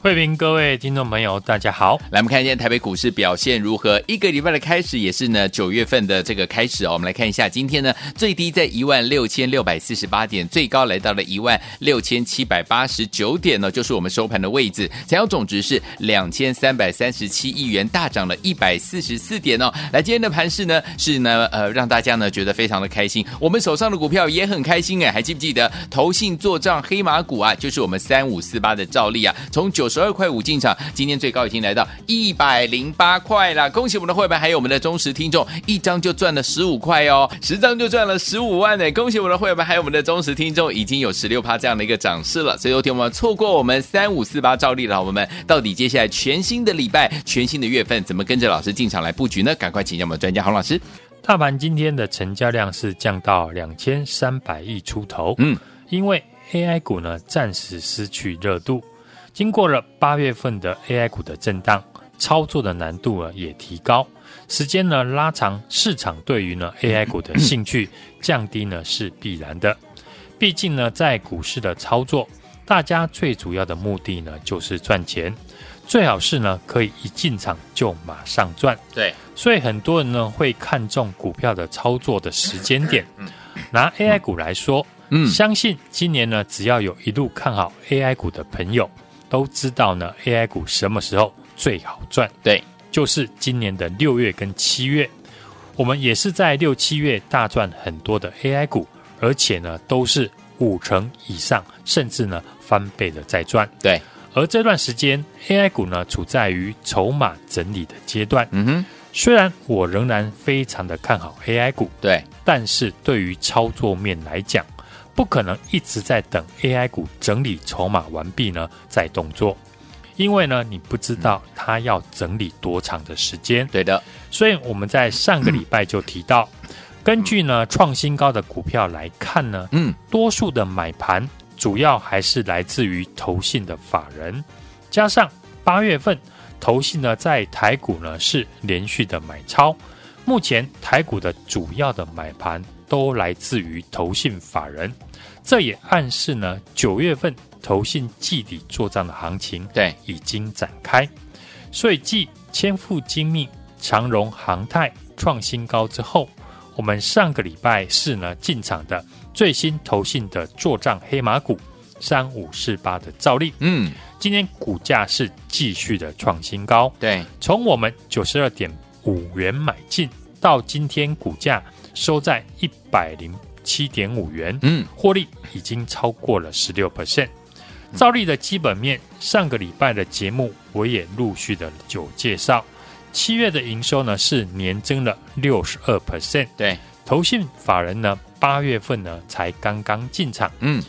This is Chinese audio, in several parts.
慧平，各位听众朋友，大家好。来，我们看一下台北股市表现如何？一个礼拜的开始也是呢，九月份的这个开始哦。我们来看一下，今天呢，最低在一万六千六百四十八点，最高来到了一万六千七百八十九点呢，就是我们收盘的位置。成交总值是两千三百三十七亿元，大涨了一百四十四点哦。来，今天的盘势呢，是呢，呃，让大家呢觉得非常的开心。我们手上的股票也很开心哎，还记不记得投信做账黑马股啊？就是我们三五四八的赵丽啊，从九十二块五进场。今天最高已经来到一百零八块了，恭喜我们的会员，还有我们的忠实听众，一张就赚了十五块哦，十张就赚了十五万呢！恭喜我们的会员，还有我们的忠实听众，已经有十六趴这样的一个涨势了。所以，昨天我们错过我们三五四八照例的好朋友们，到底接下来全新的礼拜、全新的月份，怎么跟着老师进场来布局呢？赶快请教我们专家洪老师。大盘今天的成交量是降到两千三百亿出头，嗯，因为 AI 股呢暂时失去热度。经过了八月份的 AI 股的震荡，操作的难度呢也提高，时间呢拉长，市场对于呢 AI 股的兴趣降低呢是必然的。毕竟呢在股市的操作，大家最主要的目的呢就是赚钱，最好是呢可以一进场就马上赚。对，所以很多人呢会看重股票的操作的时间点。拿 AI 股来说，嗯，相信今年呢只要有一路看好 AI 股的朋友。都知道呢，AI 股什么时候最好赚？对，就是今年的六月跟七月。我们也是在六七月大赚很多的 AI 股，而且呢都是五成以上，甚至呢翻倍的在赚。对，而这段时间 AI 股呢处在于筹码整理的阶段。嗯哼，虽然我仍然非常的看好 AI 股，对，但是对于操作面来讲。不可能一直在等 AI 股整理筹码完毕呢再动作，因为呢你不知道它要整理多长的时间。对的，所以我们在上个礼拜就提到，根据呢创新高的股票来看呢，嗯，多数的买盘主要还是来自于投信的法人，加上八月份投信呢在台股呢是连续的买超，目前台股的主要的买盘都来自于投信法人。这也暗示呢，九月份投信季底做账的行情对。已经展开，所以继千富精密、长荣航太创新高之后，我们上个礼拜四呢进场的最新投信的做账黑马股三五四八的照例，嗯，今天股价是继续的创新高，对，从我们九十二点五元买进到今天股价收在一百零。七点五元，嗯，获利已经超过了十六 percent。兆利的基本面，上个礼拜的节目我也陆续的有介绍。七月的营收呢是年增了六十二 percent。对，投信法人呢八月份呢才刚刚进场，嗯，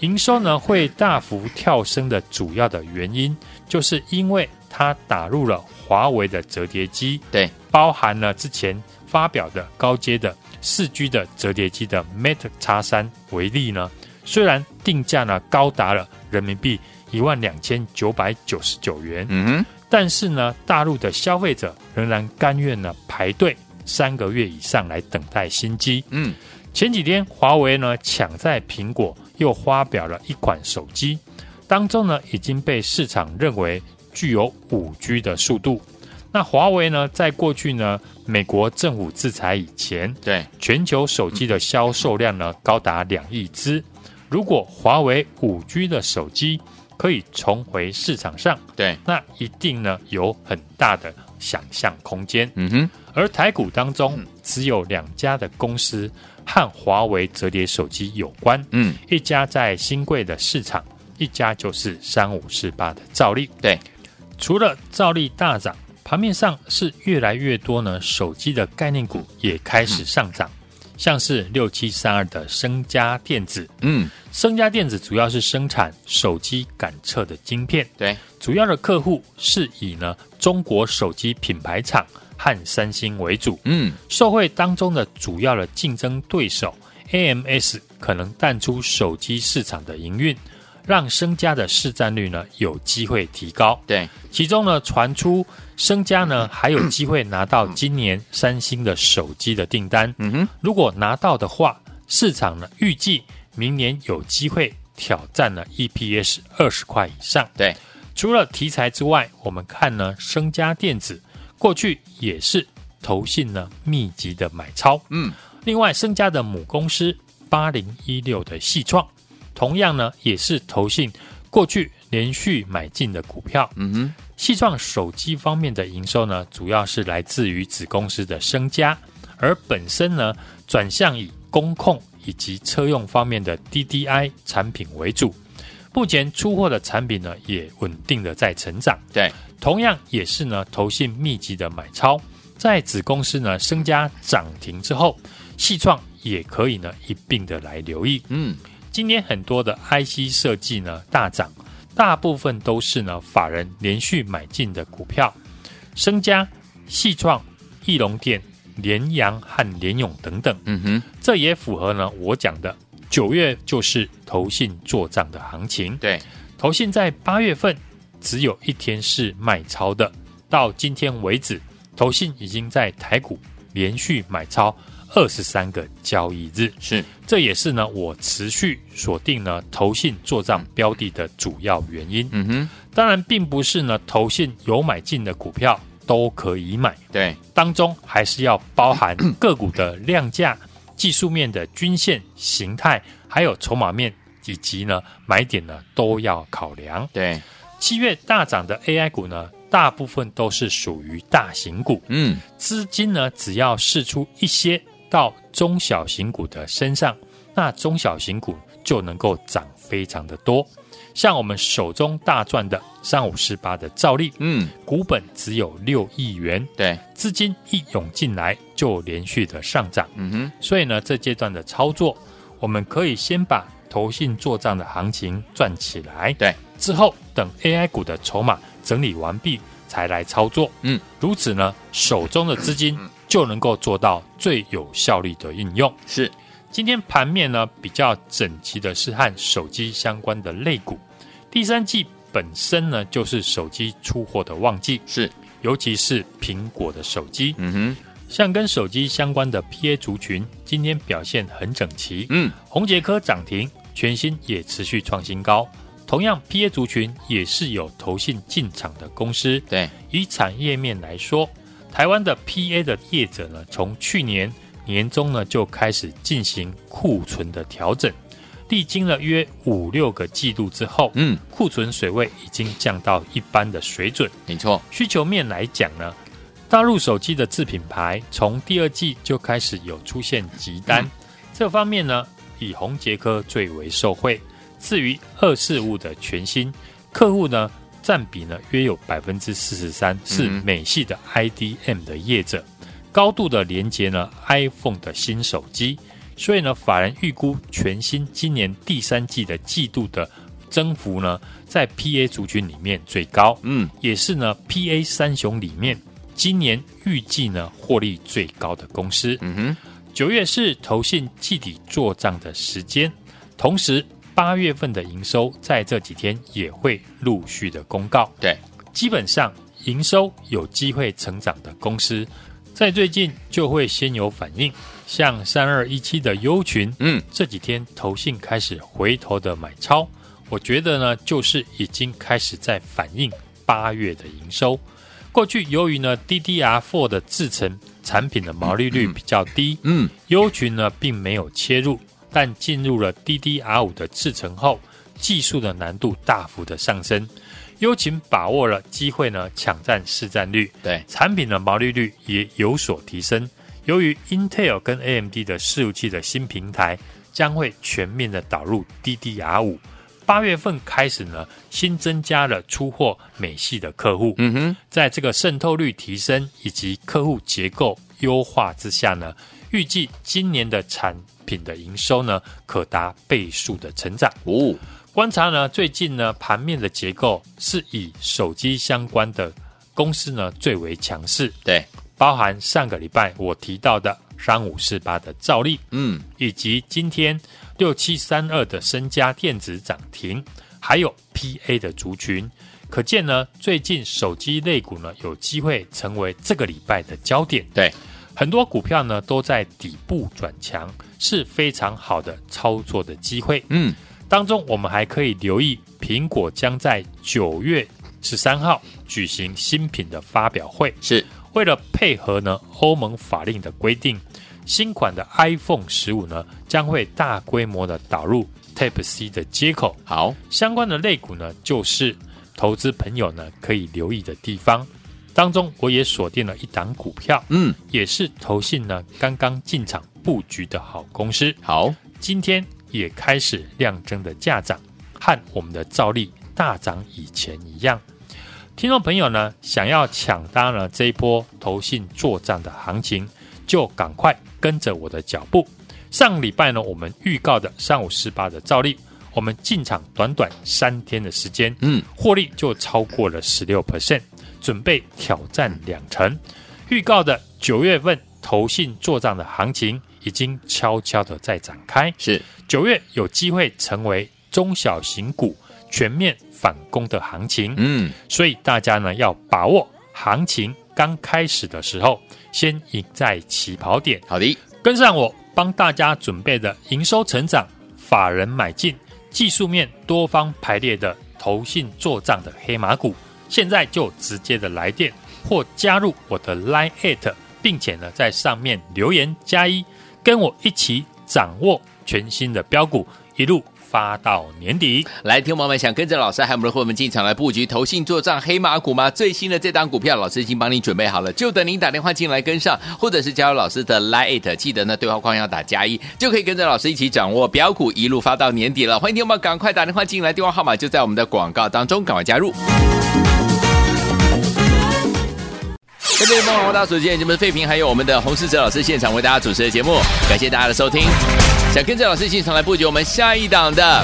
营收呢会大幅跳升的主要的原因，就是因为它打入了华为的折叠机，对，包含了之前发表的高阶的。四 G 的折叠机的 Mate X 三为例呢，虽然定价呢高达了人民币一万两千九百九十九元，嗯哼，但是呢，大陆的消费者仍然甘愿呢排队三个月以上来等待新机。嗯，前几天华为呢抢在苹果又发表了一款手机，当中呢已经被市场认为具有五 G 的速度。那华为呢，在过去呢，美国政府制裁以前，对全球手机的销售量呢，高达两亿只。如果华为五 G 的手机可以重回市场上，对，那一定呢有很大的想象空间。嗯哼，而台股当中只有两家的公司和华为折叠手机有关，嗯，一家在新贵的市场，一家就是三五四八的兆利。对，除了照例大涨。盘面上是越来越多呢，手机的概念股也开始上涨，像是六七三二的升家电子，嗯，升家电子主要是生产手机感测的晶片，对，主要的客户是以呢中国手机品牌厂和三星为主，嗯，受惠当中的主要的竞争对手 AMS 可能淡出手机市场的营运，让升家的市占率呢有机会提高。对，其中呢传出升家呢还有机会拿到今年三星的手机的订单。嗯哼，如果拿到的话，市场呢预计明年有机会挑战了 EPS 二十块以上。对，除了题材之外，我们看呢升家电子过去也是投信呢密集的买超。嗯，另外升家的母公司。八零一六的矽创，同样呢也是投信过去连续买进的股票。嗯哼，细创手机方面的营收呢，主要是来自于子公司的升家，而本身呢转向以工控以及车用方面的 DDI 产品为主。目前出货的产品呢也稳定的在成长。对，同样也是呢投信密集的买超，在子公司呢升加涨停之后，细创。也可以呢一并的来留意。嗯，今天很多的 IC 设计呢大涨，大部分都是呢法人连续买进的股票，升家、细创、翼龙电、联阳和联勇等等。嗯哼，这也符合呢我讲的九月就是投信做账的行情。对，投信在八月份只有一天是卖超的，到今天为止，投信已经在台股连续买超。二十三个交易日。是，这也是呢我持续锁定呢投信做账标的的主要原因。嗯哼，当然并不是呢投信有买进的股票都可以买，对，当中还是要包含个股的量价、技术面的均线形态，还有筹码面以及呢买点呢都要考量。对，七月大涨的 AI 股呢，大部分都是属于大型股，嗯，资金呢只要释出一些。到中小型股的身上，那中小型股就能够涨非常的多。像我们手中大赚的三五四八的兆利，嗯，股本只有六亿元，对，资金一涌进来就连续的上涨，嗯哼。所以呢，这阶段的操作，我们可以先把投信做账的行情赚起来，对，之后等 AI 股的筹码整理完毕才来操作，嗯，如此呢，手中的资金。就能够做到最有效率的应用。是，今天盘面呢比较整齐的是和手机相关的类股。第三季本身呢就是手机出货的旺季，是，尤其是苹果的手机。嗯哼，像跟手机相关的 PA 族群，今天表现很整齐。嗯，宏杰科涨停，全新也持续创新高。同样，PA 族群也是有投信进场的公司。对，以产业面来说。台湾的 PA 的业者呢，从去年年中呢就开始进行库存的调整，历经了约五六个季度之后，嗯，库存水位已经降到一般的水准。没错，需求面来讲呢，大陆手机的自品牌从第二季就开始有出现急单，嗯、这方面呢，以宏捷科最为受惠。至于二四五的全新客户呢，占比呢约有百分之四十三，是美系的 IDM 的业者，高度的连接呢 iPhone 的新手机，所以呢法人预估全新今年第三季的季度的增幅呢，在 PA 族群里面最高，嗯，也是呢 PA 三雄里面今年预计呢获利最高的公司。嗯哼，九月是投信季底做账的时间，同时。八月份的营收在这几天也会陆续的公告。对，基本上营收有机会成长的公司，在最近就会先有反应。像三二一七的优群，嗯，这几天投信开始回头的买超，我觉得呢，就是已经开始在反映八月的营收。过去由于呢 DDR4 的制成产品的毛利率比较低，嗯，优群呢并没有切入。但进入了 DDR5 的制程后，技术的难度大幅的上升，优勤把握了机会呢，抢占市占率，对产品的毛利率也有所提升。由于 Intel 跟 AMD 的伺服器的新平台将会全面的导入 DDR5，八月份开始呢，新增加了出货美系的客户。嗯哼，在这个渗透率提升以及客户结构优化之下呢，预计今年的产品的营收呢，可达倍数的成长。哦，观察呢，最近呢，盘面的结构是以手机相关的公司呢最为强势。对，包含上个礼拜我提到的三五四八的兆利，嗯，以及今天六七三二的身家电子涨停，还有 PA 的族群。可见呢，最近手机类股呢有机会成为这个礼拜的焦点。对，很多股票呢都在底部转强，是非常好的操作的机会。嗯，当中我们还可以留意，苹果将在九月十三号举行新品的发表会，是为了配合呢欧盟法令的规定，新款的 iPhone 十五呢将会大规模的导入 Type C 的接口。好，相关的类股呢就是。投资朋友呢可以留意的地方，当中我也锁定了一档股票，嗯，也是投信呢刚刚进场布局的好公司。好，今天也开始量增的价涨，和我们的兆利大涨以前一样。听众朋友呢想要抢搭呢这一波投信作战的行情，就赶快跟着我的脚步。上礼拜呢我们预告的三五四八的兆利。我们进场短短三天的时间，嗯，获利就超过了十六 percent，准备挑战两成。预告的九月份投信做账的行情已经悄悄的在展开，是九月有机会成为中小型股全面反攻的行情，嗯，所以大家呢要把握行情刚开始的时候，先赢在起跑点。好的，跟上我帮大家准备的营收成长、法人买进。技术面多方排列的投信做账的黑马股，现在就直接的来电或加入我的 Line at，并且呢在上面留言加一，跟我一起掌握全新的标股，一路。发到年底，来，听友们想跟着老师还有我们的伙伴们进场来布局投信做账黑马股吗？最新的这档股票，老师已经帮你准备好了，就等您打电话进来跟上，或者是加入老师的 Line，记得呢对话框要打加一，就可以跟着老师一起掌握标股，一路发到年底了。欢迎听众们赶快打电话进来，电话号码就在我们的广告当中，赶快加入。各位梦王大所见，你们的废品还有我们的洪世哲老师现场为大家主持的节目，感谢大家的收听。想跟着老师进场来布局我们下一档的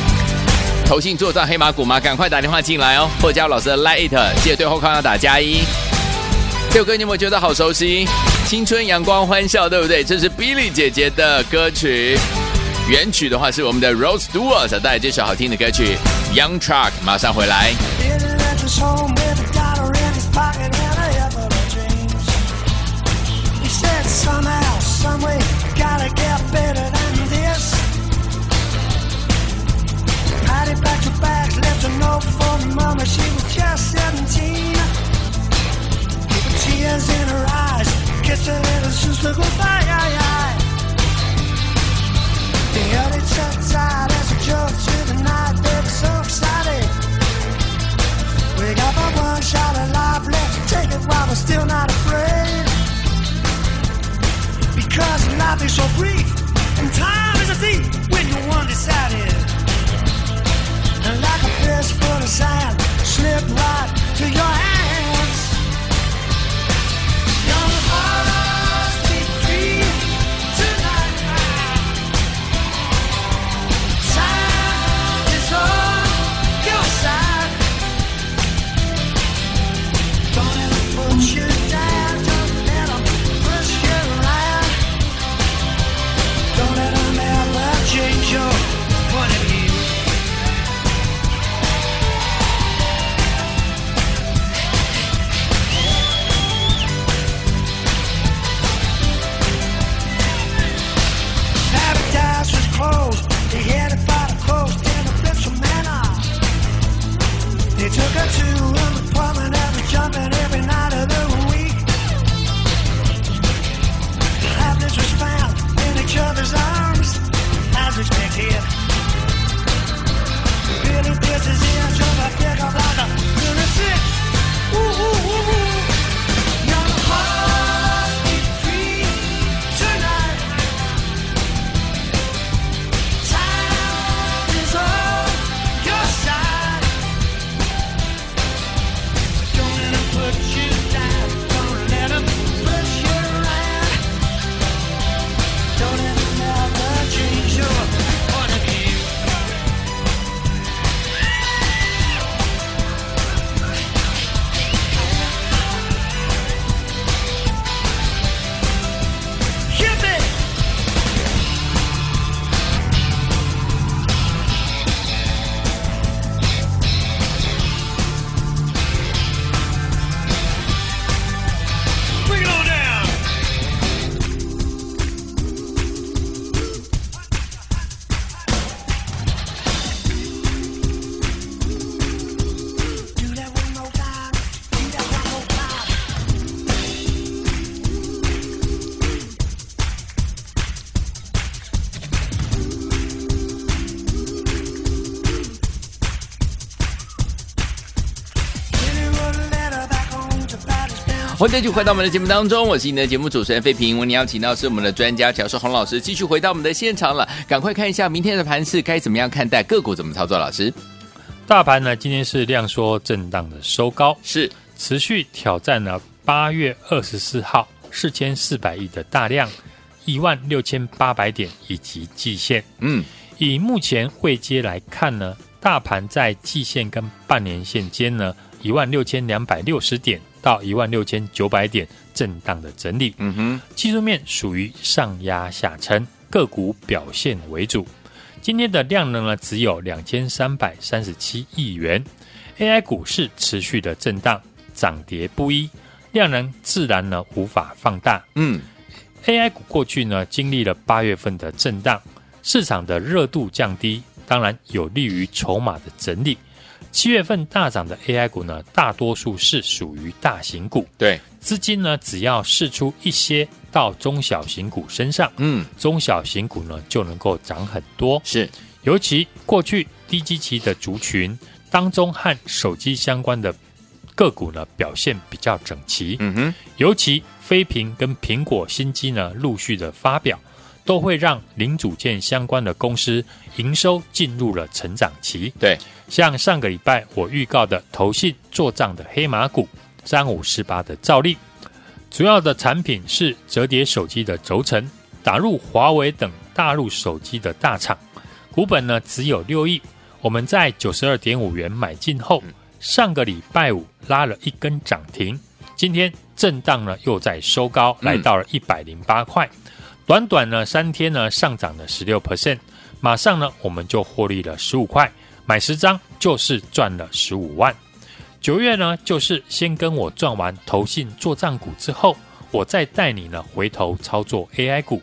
投信作战黑马股吗？赶快打电话进来哦，或加入老师的 Line，记得对后康要打加一。这首歌你有没有觉得好熟悉？青春阳光欢笑，对不对？这是 Billy 姐姐的歌曲，原曲的话是我们的 Rose Stewart 带来这首好听的歌曲 Young Truck，马上回来。Somehow, someway, gotta get better than this. Patty packed her bags, left a note for mama. She was just 17. With tears in her eyes, kissed her little sister goodbye. Aye, aye. The early checked out as a joke to the night. They're so excited. We got but one shot of life left. Take it while we're still not afraid. Cause life is so brief and time 欢迎继续回到我们的节目当中，我是你的节目主持人费平。我们邀请到是我们的专家乔世洪老师，继续回到我们的现场了。赶快看一下明天的盘势该怎么样看待，个股怎么操作？老师，大盘呢今天是量缩震荡的收高，是持续挑战了八月二十四号四千四百亿的大量一万六千八百点以及季线。嗯，以目前位阶来看呢，大盘在季线跟半年线间呢一万六千两百六十点。到一万六千九百点震荡的整理，嗯哼，技术面属于上压下撑，个股表现为主。今天的量能呢只有两千三百三十七亿元，AI 股市持续的震荡，涨跌不一，量能自然呢无法放大。嗯，AI 股过去呢经历了八月份的震荡，市场的热度降低，当然有利于筹码的整理。七月份大涨的 AI 股呢，大多数是属于大型股。对，资金呢，只要释出一些到中小型股身上，嗯，中小型股呢就能够涨很多。是，尤其过去低基期的族群当中，和手机相关的个股呢表现比较整齐。嗯哼，尤其飞屏跟苹果新机呢陆续的发表，都会让零组件相关的公司营收进入了成长期。对。像上个礼拜我预告的投信做账的黑马股三五四八的兆例，主要的产品是折叠手机的轴承，打入华为等大陆手机的大厂，股本呢只有六亿。我们在九十二点五元买进后，上个礼拜五拉了一根涨停，今天震荡呢又在收高，来到了一百零八块，短短呢三天呢上涨了十六 percent，马上呢我们就获利了十五块。买十张就是赚了十五万。九月呢，就是先跟我赚完投信做账股之后，我再带你呢回头操作 AI 股。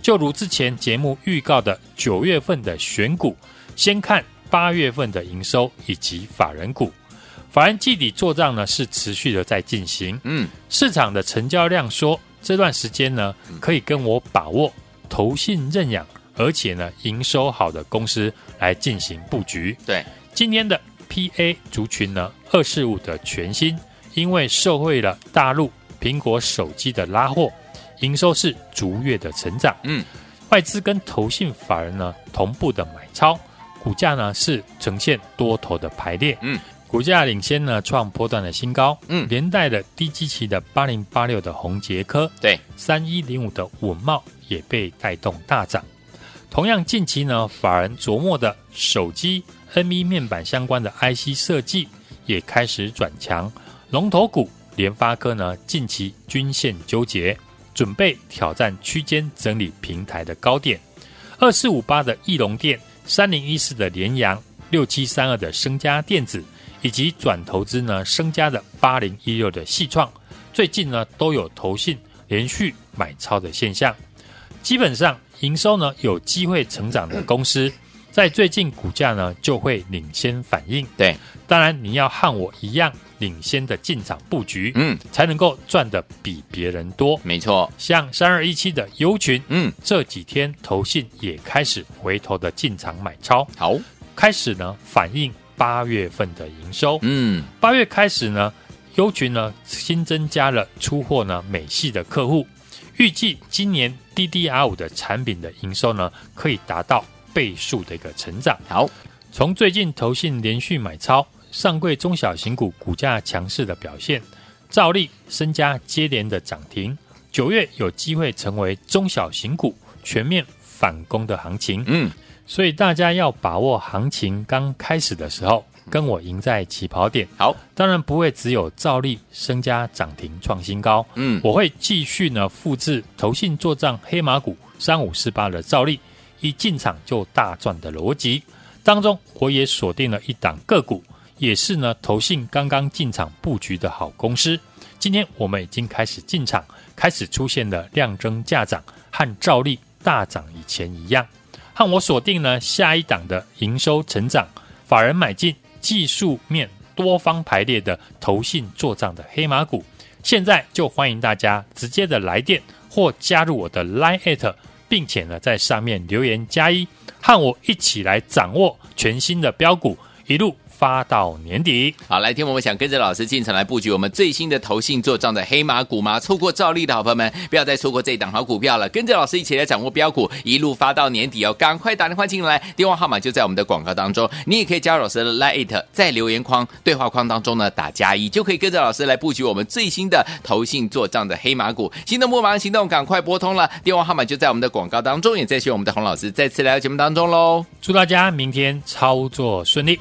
就如之前节目预告的，九月份的选股，先看八月份的营收以及法人股。法人季底做账呢是持续的在进行。嗯，市场的成交量说这段时间呢可以跟我把握投信认养。而且呢，营收好的公司来进行布局。对，今天的 PA 族群呢，二四五的全新，因为受惠了大陆苹果手机的拉货，营收是逐月的成长。嗯，外资跟投信法人呢同步的买超，股价呢是呈现多头的排列。嗯，股价领先呢创波段的新高。嗯，连带的低基期的八零八六的宏杰科，对，三一零五的稳茂也被带动大涨。同样，近期呢，法人琢磨的手机 N V 面板相关的 IC 设计也开始转强。龙头股联发科呢，近期均线纠结，准备挑战区间整理平台的高点。二四五八的翼龙电，三零一四的联阳，六七三二的升家电子，以及转投资呢升佳的八零一六的细创，最近呢都有投信连续买超的现象，基本上。营收呢有机会成长的公司，在最近股价呢就会领先反应。对，当然你要和我一样领先的进场布局，嗯，才能够赚的比别人多。没错，像三二一七的优群，嗯，这几天投信也开始回头的进场买超，好，开始呢反映八月份的营收。嗯，八月开始呢，优群呢新增加了出货呢美系的客户。预计今年 DDR 五的产品的营收呢，可以达到倍数的一个成长。好，从最近投信连续买超，上柜中小型股股价强势的表现，照例身家接连的涨停，九月有机会成为中小型股全面反攻的行情。嗯，所以大家要把握行情刚开始的时候。跟我赢在起跑点，好，当然不会只有照例、升佳涨停创新高，嗯，我会继续呢复制投信做账黑马股三五四八的照例，一进场就大赚的逻辑。当中，我也锁定了一档个股，也是呢投信刚刚进场布局的好公司。今天我们已经开始进场，开始出现了量增价涨，和照例大涨以前一样，和我锁定呢下一档的营收成长，法人买进。技术面多方排列的投信做账的黑马股，现在就欢迎大家直接的来电或加入我的 Line@，at，并且呢在上面留言加一，和我一起来掌握全新的标股，一路发到年底。好，来听我们想跟着老师进场来布局我们最新的投信做账的黑马股吗？错过照例的好朋友们，不要再错过这一档好股票了。跟着老师一起来掌握标股，一路发到年底哦！赶快打电话进来，电话号码就在我们的广告当中。你也可以加入老师的 Lite，在留言框对话框当中呢打加一，就可以跟着老师来布局我们最新的投信做账的黑马股。心动不忙行动，赶快拨通了，电话号码就在我们的广告当中。也再谢我们的洪老师再次来到节目当中喽，祝大家明天操作顺利。